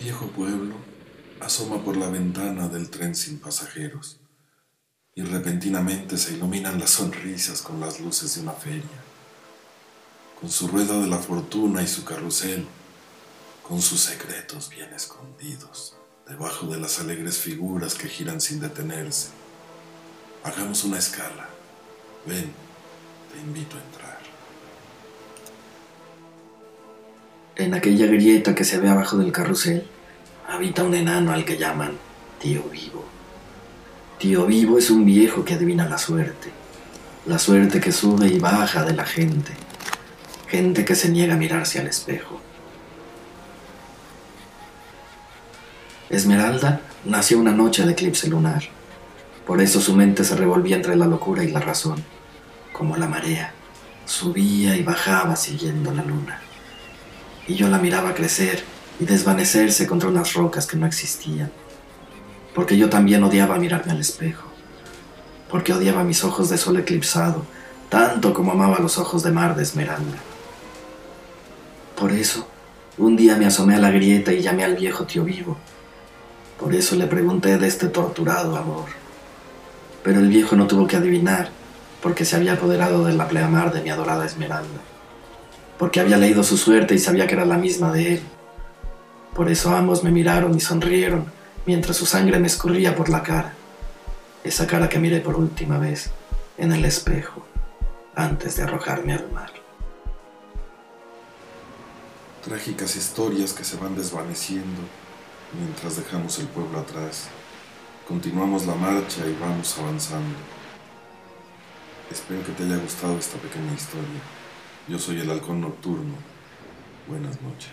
viejo pueblo asoma por la ventana del tren sin pasajeros y repentinamente se iluminan las sonrisas con las luces de una feria, con su rueda de la fortuna y su carrusel, con sus secretos bien escondidos debajo de las alegres figuras que giran sin detenerse. Hagamos una escala. Ven, te invito a entrar. En aquella grieta que se ve abajo del carrusel, habita un enano al que llaman Tío Vivo. Tío Vivo es un viejo que adivina la suerte, la suerte que sube y baja de la gente, gente que se niega a mirarse al espejo. Esmeralda nació una noche de eclipse lunar, por eso su mente se revolvía entre la locura y la razón, como la marea, subía y bajaba siguiendo la luna. Y yo la miraba crecer y desvanecerse contra unas rocas que no existían. Porque yo también odiaba mirarme al espejo. Porque odiaba mis ojos de sol eclipsado, tanto como amaba los ojos de mar de esmeralda. Por eso, un día me asomé a la grieta y llamé al viejo tío vivo. Por eso le pregunté de este torturado amor. Pero el viejo no tuvo que adivinar, porque se había apoderado de la pleamar de mi adorada esmeralda. Porque había leído su suerte y sabía que era la misma de él por eso ambos me miraron y sonrieron mientras su sangre me escurría por la cara. Esa cara que miré por última vez en el espejo antes de arrojarme al mar. Trágicas historias que se van desvaneciendo mientras dejamos el pueblo atrás. Continuamos la marcha y vamos avanzando. Espero que te haya gustado esta pequeña historia. Yo soy el halcón nocturno. Buenas noches.